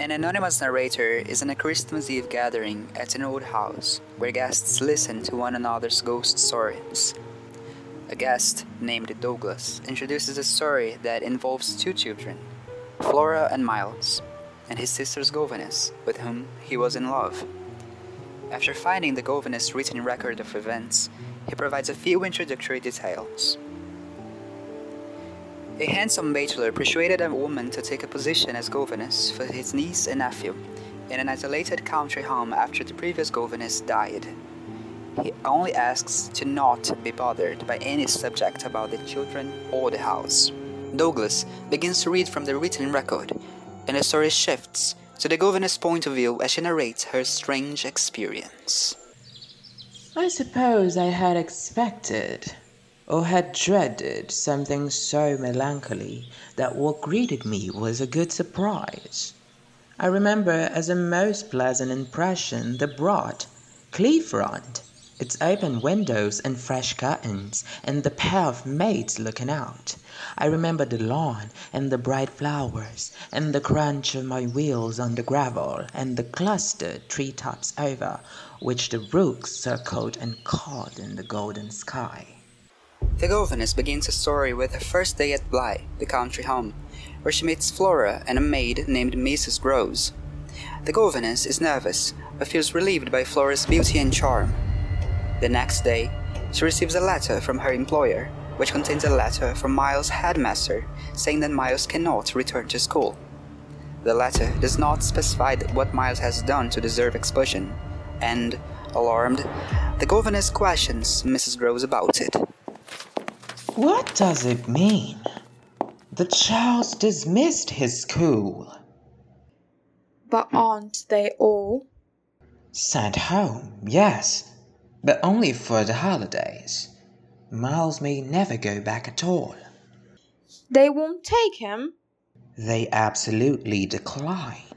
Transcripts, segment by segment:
An anonymous narrator is in a Christmas Eve gathering at an old house where guests listen to one another's ghost stories. A guest, named Douglas, introduces a story that involves two children, Flora and Miles, and his sister's governess, with whom he was in love. After finding the governess' written record of events, he provides a few introductory details. A handsome bachelor persuaded a woman to take a position as governess for his niece and nephew in an isolated country home after the previous governess died. He only asks to not be bothered by any subject about the children or the house. Douglas begins to read from the written record, and the story shifts to the governess' point of view as she narrates her strange experience. I suppose I had expected or had dreaded something so melancholy that what greeted me was a good surprise. I remember as a most pleasant impression the broad, clear front its open windows and fresh curtains, and the pair of maids looking out. I remember the lawn, and the bright flowers, and the crunch of my wheels on the gravel, and the clustered tree tops over which the rooks circled and cawed in the golden sky. The governess begins a story with her first day at Bly, the country home, where she meets Flora and a maid named Mrs. Grose. The governess is nervous, but feels relieved by Flora's beauty and charm. The next day, she receives a letter from her employer, which contains a letter from Miles' headmaster saying that Miles cannot return to school. The letter does not specify what Miles has done to deserve expulsion, and, alarmed, the governess questions Mrs. Grose about it. What does it mean? The child's dismissed his school. But aren't they all? Sent home, yes but only for the holidays. Miles may never go back at all. They won't take him? They absolutely decline.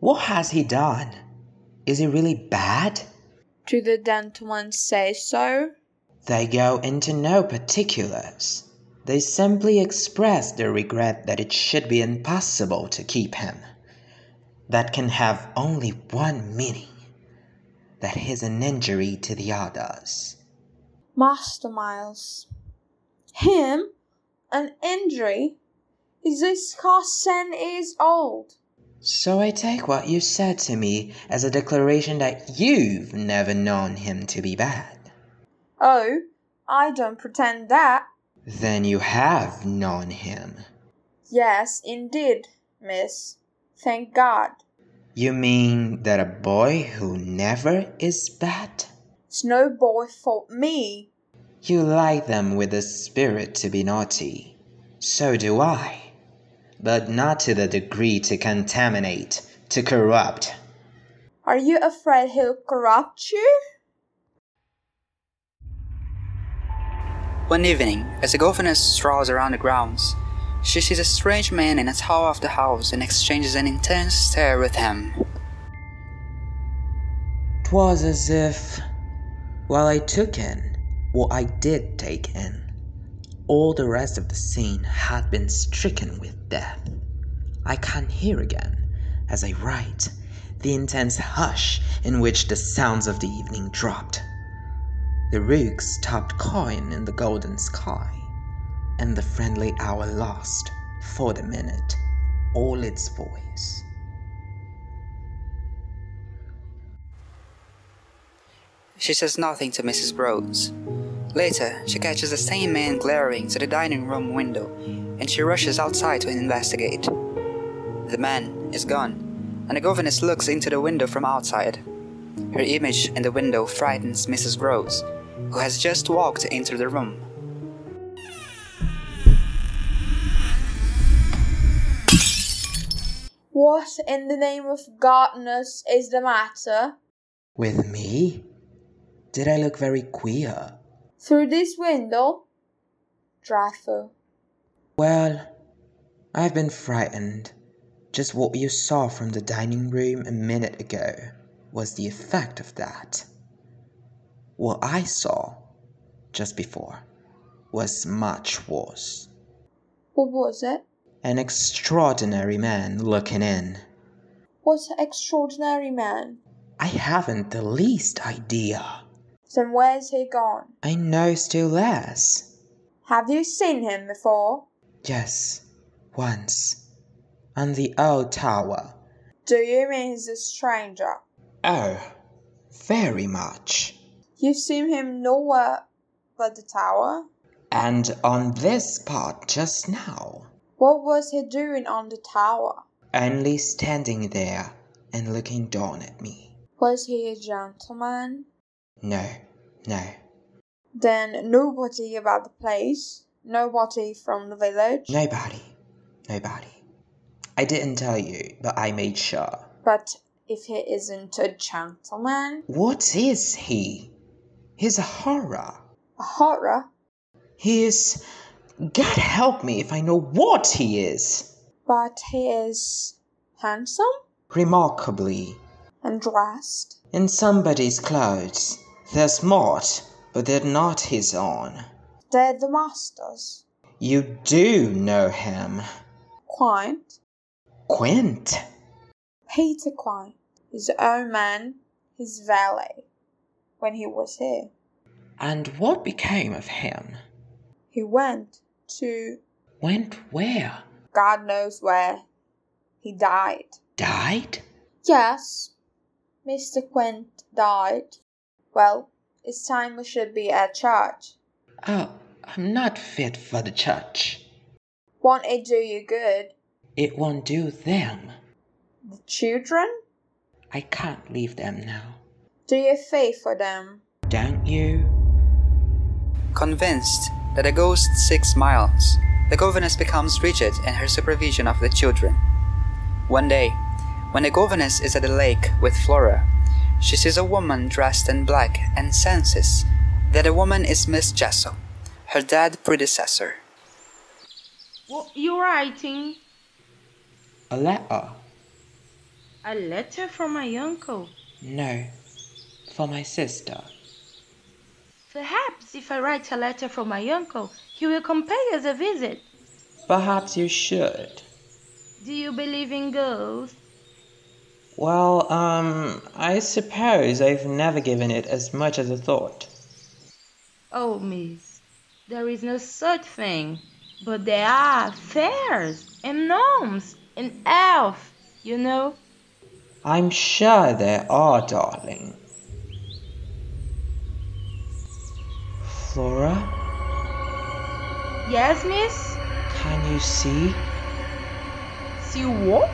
What has he done? Is he really bad? Do the gentlemen say so? They go into no particulars. They simply express their regret that it should be impossible to keep him. That can have only one meaning that he's an injury to the others. Master Miles. Him? An injury? He's scarce ten years old. So I take what you said to me as a declaration that you've never known him to be bad. Oh, I don't pretend that. Then you have known him. Yes, indeed, miss. Thank God. You mean that a boy who never is bad? It's no boy for me. You like them with a spirit to be naughty. So do I. But not to the degree to contaminate, to corrupt. Are you afraid he'll corrupt you? One evening, as the governess strolls around the grounds, she sees a strange man in a tower of the house and exchanges an intense stare with him. Twas as if, while I took in what I did take in, all the rest of the scene had been stricken with death. I can hear again, as I write, the intense hush in which the sounds of the evening dropped. The rooks stopped cawing in the golden sky and the friendly hour lost, for the minute, all its voice. She says nothing to Mrs. Grose. Later, she catches the same man glaring to the dining room window, and she rushes outside to investigate. The man is gone, and the governess looks into the window from outside. Her image in the window frightens Mrs. Grose, who has just walked into the room. What in the name of godness is the matter? With me? Did I look very queer? Through this window? Dreadful. Well, I've been frightened. Just what you saw from the dining room a minute ago was the effect of that. What I saw just before was much worse. What was it? An extraordinary man looking in. What extraordinary man? I haven't the least idea. Then where's he gone? I know still less. Have you seen him before? Yes, once. On the old tower. Do you mean he's a stranger? Oh, very much. You've seen him nowhere but the tower? And on this spot just now. What was he doing on the tower? Only standing there and looking down at me. Was he a gentleman? No, no. Then nobody about the place? Nobody from the village? Nobody. Nobody. I didn't tell you, but I made sure. But if he isn't a gentleman? What is he? He's a horror. A horror? He is. God help me if I know what he is. But he is handsome Remarkably, and dressed. in somebody's clothes. They're smart, but they're not his own. They're the master's. You do know him. Quint. Quint. Peter Quint. His own man, his valet. When he was here. And what became of him? He went to Went where? God knows where. He died. Died? Yes, Mr. Quint died. Well, it's time we should be at church. Oh, I'm not fit for the church. Won't it do you good? It won't do them. The children? I can't leave them now. Do you fear for them? Don't you? Convinced that the ghost seeks Miles, the governess becomes rigid in her supervision of the children. One day, when the governess is at the lake with Flora, she sees a woman dressed in black and senses that the woman is Miss Jessel, her dead predecessor. What you writing? A letter? A letter from my uncle. No. For my sister. Perhaps if I write a letter for my uncle, he will come pay us a visit. Perhaps you should. Do you believe in ghosts? Well, um, I suppose I've never given it as much as a thought. Oh, miss, there is no such thing. But there are fairs and gnomes and elves, you know. I'm sure there are, darling. Flora, Yes, miss? can you see? See what?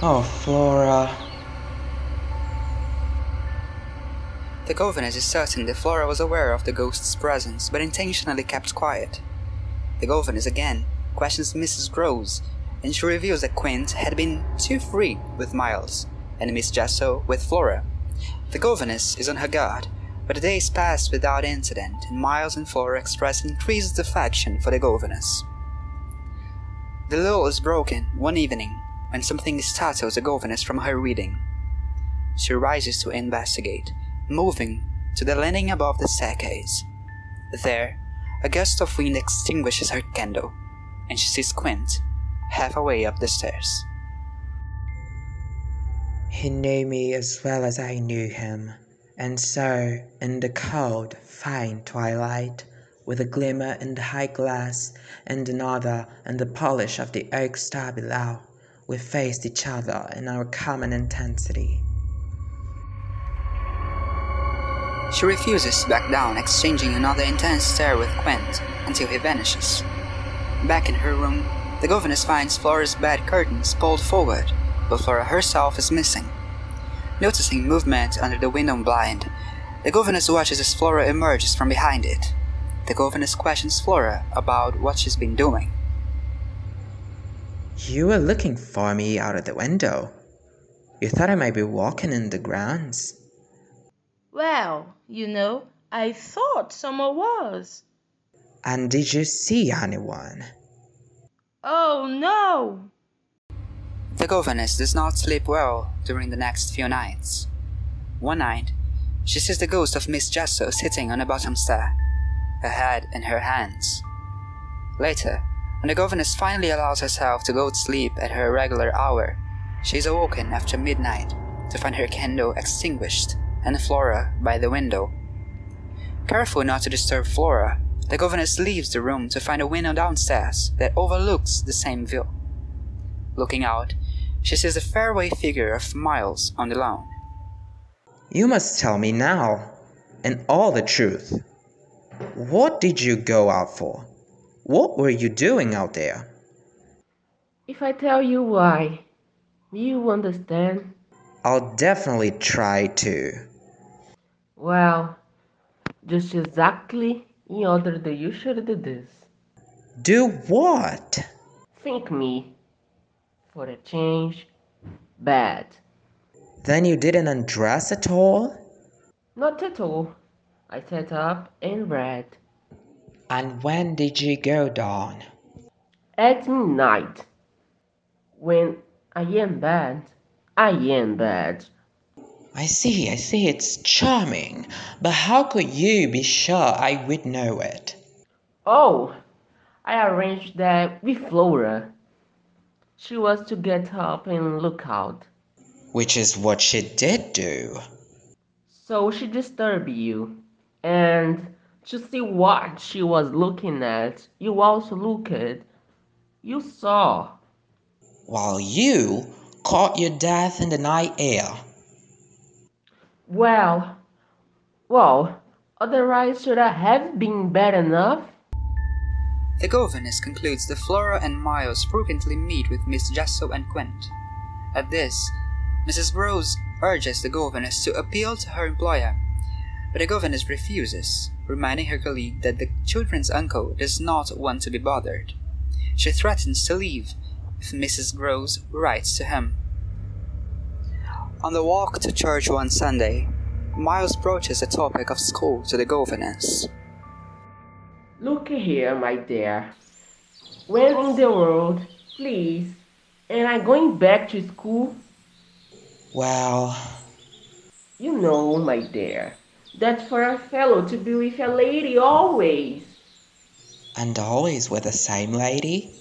Oh, Flora. The governess is certain that Flora was aware of the ghost's presence but intentionally kept quiet. The governess again questions Mrs. Grose, and she reveals that Quint had been too free with Miles, and Miss Jessel with Flora. The governess is on her guard, but the days pass without incident, and Miles and Flora express increased affection for the governess. The lull is broken one evening when something startles the governess from her reading. She rises to investigate, moving to the landing above the staircase. There, a gust of wind extinguishes her candle, and she sees Quint halfway up the stairs. He knew me as well as I knew him, and so, in the cold, fine twilight, with a glimmer in the high glass and another in the polish of the oak star below, we faced each other in our common intensity. She refuses to back down, exchanging another intense stare with Quint until he vanishes. Back in her room, the governess finds Flora's bed curtains pulled forward, but Flora herself is missing. Noticing movement under the window blind, the governess watches as Flora emerges from behind it. The governess questions Flora about what she's been doing. You were looking for me out of the window. You thought I might be walking in the grounds. Well, you know, I thought someone was. And did you see anyone? Oh no! The governess does not sleep well during the next few nights. One night, she sees the ghost of Miss Jessel sitting on the bottom stair, her head in her hands. Later, when the governess finally allows herself to go to sleep at her regular hour, She is awoken after midnight to find her candle extinguished and Flora by the window. Careful not to disturb Flora, the governess leaves the room to find a window downstairs that overlooks the same view. Looking out, she sees the faraway figure of Miles on the lawn. You must tell me now, and all the truth. What did you go out for? What were you doing out there? If I tell you why, you understand? I'll definitely try to. Well, just exactly in order that you should do this. Do what? Think me, for a change, bad. Then you didn't undress at all? Not at all. I sat up and read. And when did you go down? At midnight. When I am bad, I am bad. I see, I see, it's charming. But how could you be sure I would know it? Oh, I arranged that with Flora. She was to get up and look out. Which is what she did do. So she disturbed you. And to see what she was looking at, you also looked. You saw. While you caught your death in the night air. Well, well, otherwise should I have been bad enough? The governess concludes that Flora and Miles frequently meet with Miss Jessel and Quint. At this, Mrs. Grose urges the governess to appeal to her employer, but the governess refuses, reminding her colleague that the children's uncle does not want to be bothered. She threatens to leave if Mrs. Grose writes to him. On the walk to church one Sunday, Miles broaches the topic of school to the governess. Look here, my dear. When in the world, please, am I going back to school? Well, You know, my dear, that for a fellow to be with a lady always. and always with the same lady?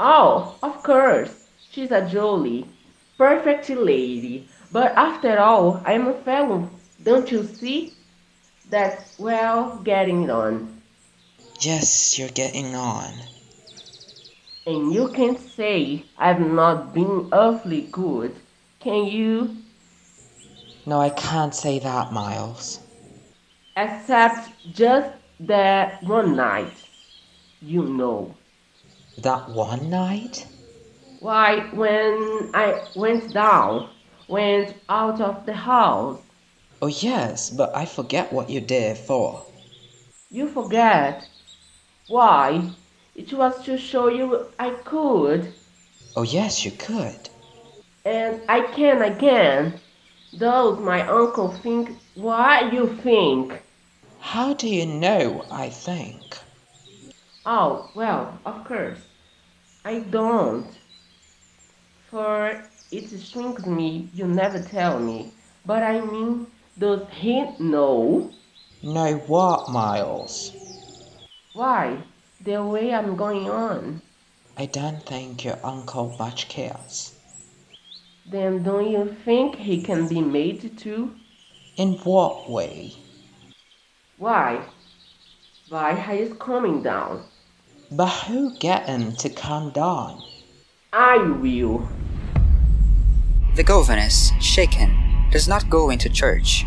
Oh, of course, she's a jolly, perfect lady. But after all, I'm a fellow, don't you see? That's well getting on. Yes, you're getting on. And you can't say I've not been awfully good, can you? No, I can't say that, Miles. Except just that one night, you know. That one night? Why, when I went down, went out of the house, Oh, yes, but I forget what you did for. you forget. Why? It was to show you I could, Oh, yes, you could. and I can again. Does my uncle think what you think? How do you know I think? Oh, well, of course. I don't. For it shrinks me, you never tell me. But I mean, does he know? Know what, Miles? Why? The way I'm going on. I don't think your uncle much cares. Then don't you think he can be made to? In what way? Why? Why he is coming down. But who get him to come down? I will. The governess, shaken, does not go into church.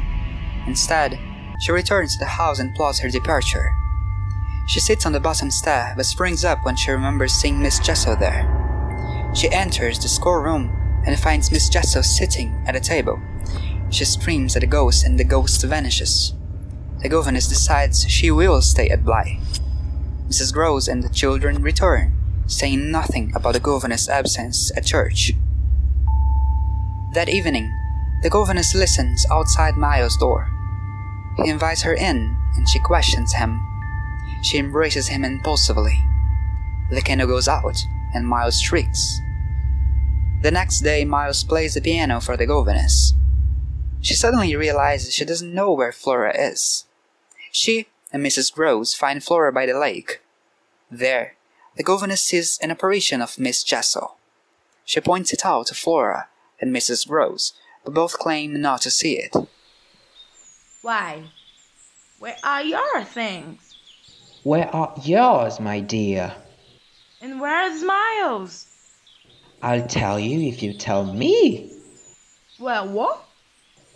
Instead, she returns to the house and plots her departure. She sits on the bottom stair but springs up when she remembers seeing Miss Jessel there. She enters the schoolroom and finds Miss Jessel sitting at a table. She screams at the ghost and the ghost vanishes. The governess decides she will stay at Bly. Mrs. Grose and the children return, saying nothing about the governess' absence at church. That evening, the governess listens outside Miles' door. He invites her in and she questions him. She embraces him impulsively. The candle goes out and Miles shrieks. The next day, Miles plays the piano for the governess. She suddenly realizes she doesn't know where Flora is. She and Mrs. Grose find Flora by the lake. There, the governess sees an apparition of Miss Jessel. She points it out to Flora and Mrs. Grose, but both claim not to see it. Why? Where are your things? Where are yours, my dear? And where's Miles? I'll tell you if you tell me. Well, what?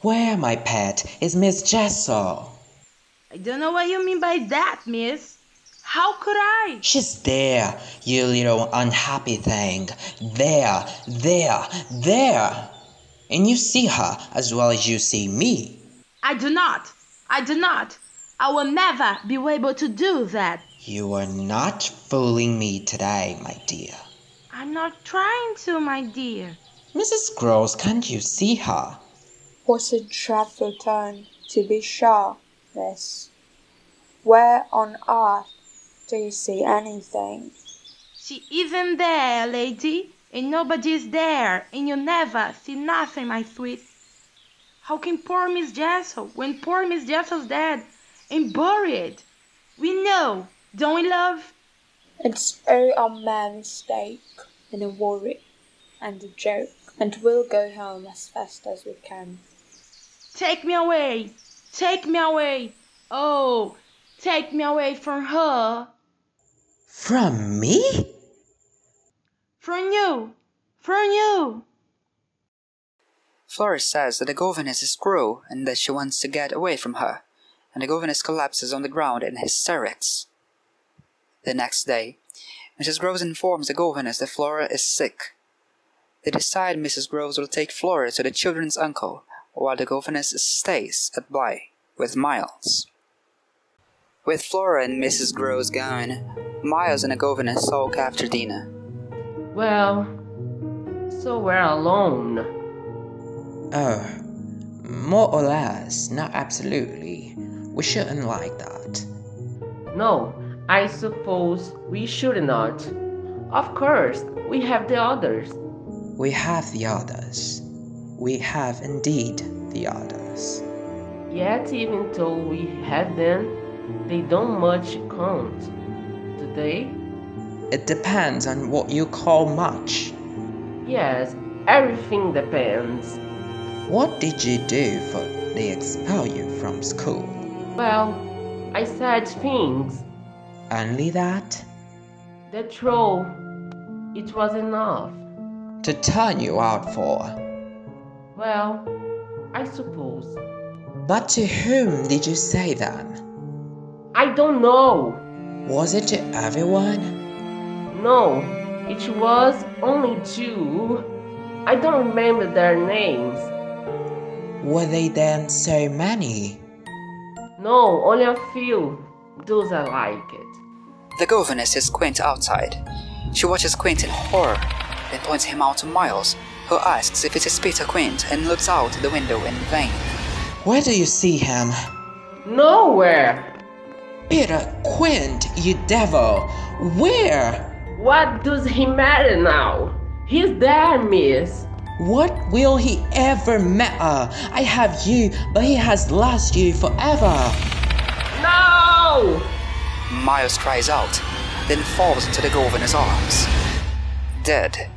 Where, my pet, is Miss Jessel? I don't know what you mean by that, miss. How could I? She's there, you little unhappy thing. There, there, there. And you see her as well as you see me. I do not. I do not. I will never be able to do that. You are not fooling me today, my dear. I'm not trying to, my dear. Mrs. Grose, can't you see her? What a dreadful turn, to be sure, miss. Where on earth do you see anything? She isn't there, lady, and nobody's there, and you never see nothing, my sweet. How can poor Miss Jessel, when poor Miss Jessel's dead and buried? We know, don't we, love? It's all a mere mistake and a worry and a joke, and we'll go home as fast as we can. Take me away, take me away. Oh, take me away from her, From me? from you, from you. Flora says that the governess is cruel and that she wants to get away from her, and the governess collapses on the ground in hysterics. The next day, Mrs. Grose informs the governess that Flora is sick. They decide Mrs. Grose will take Flora to the children's uncle, while the governess stays at Bly with Miles. With Flora and Mrs. Grose gone, Miles and the governess sulk after dinner. Well, so we're alone. Oh, more or less, not absolutely. We shouldn't like that. No, I suppose we should not. Of course, we have the others. We have the others. We have indeed the others. Yet, even though we have them, they don't much count. Do they? It depends on what you call much. Yes, everything depends. What did you do for they expel you from school? Well, I said things. Only that? The troll, it was enough. To turn you out for. Well, I suppose. But to whom did you say them? I don't know. Was it to everyone? No, it was only two. I don't remember their names. Were they then so many? No, only a few. Those I like it. The governess is Quint outside. She watches Quint in horror, then points him out to Miles, who asks if it is Peter Quint and looks out the window in vain. Where do you see him? Nowhere. Peter Quint, you devil! Where? What does he matter now? He's there, miss. What will he ever matter? I have you, but he has lost you forever. No! Miles cries out, then falls into the governor's arms. Dead.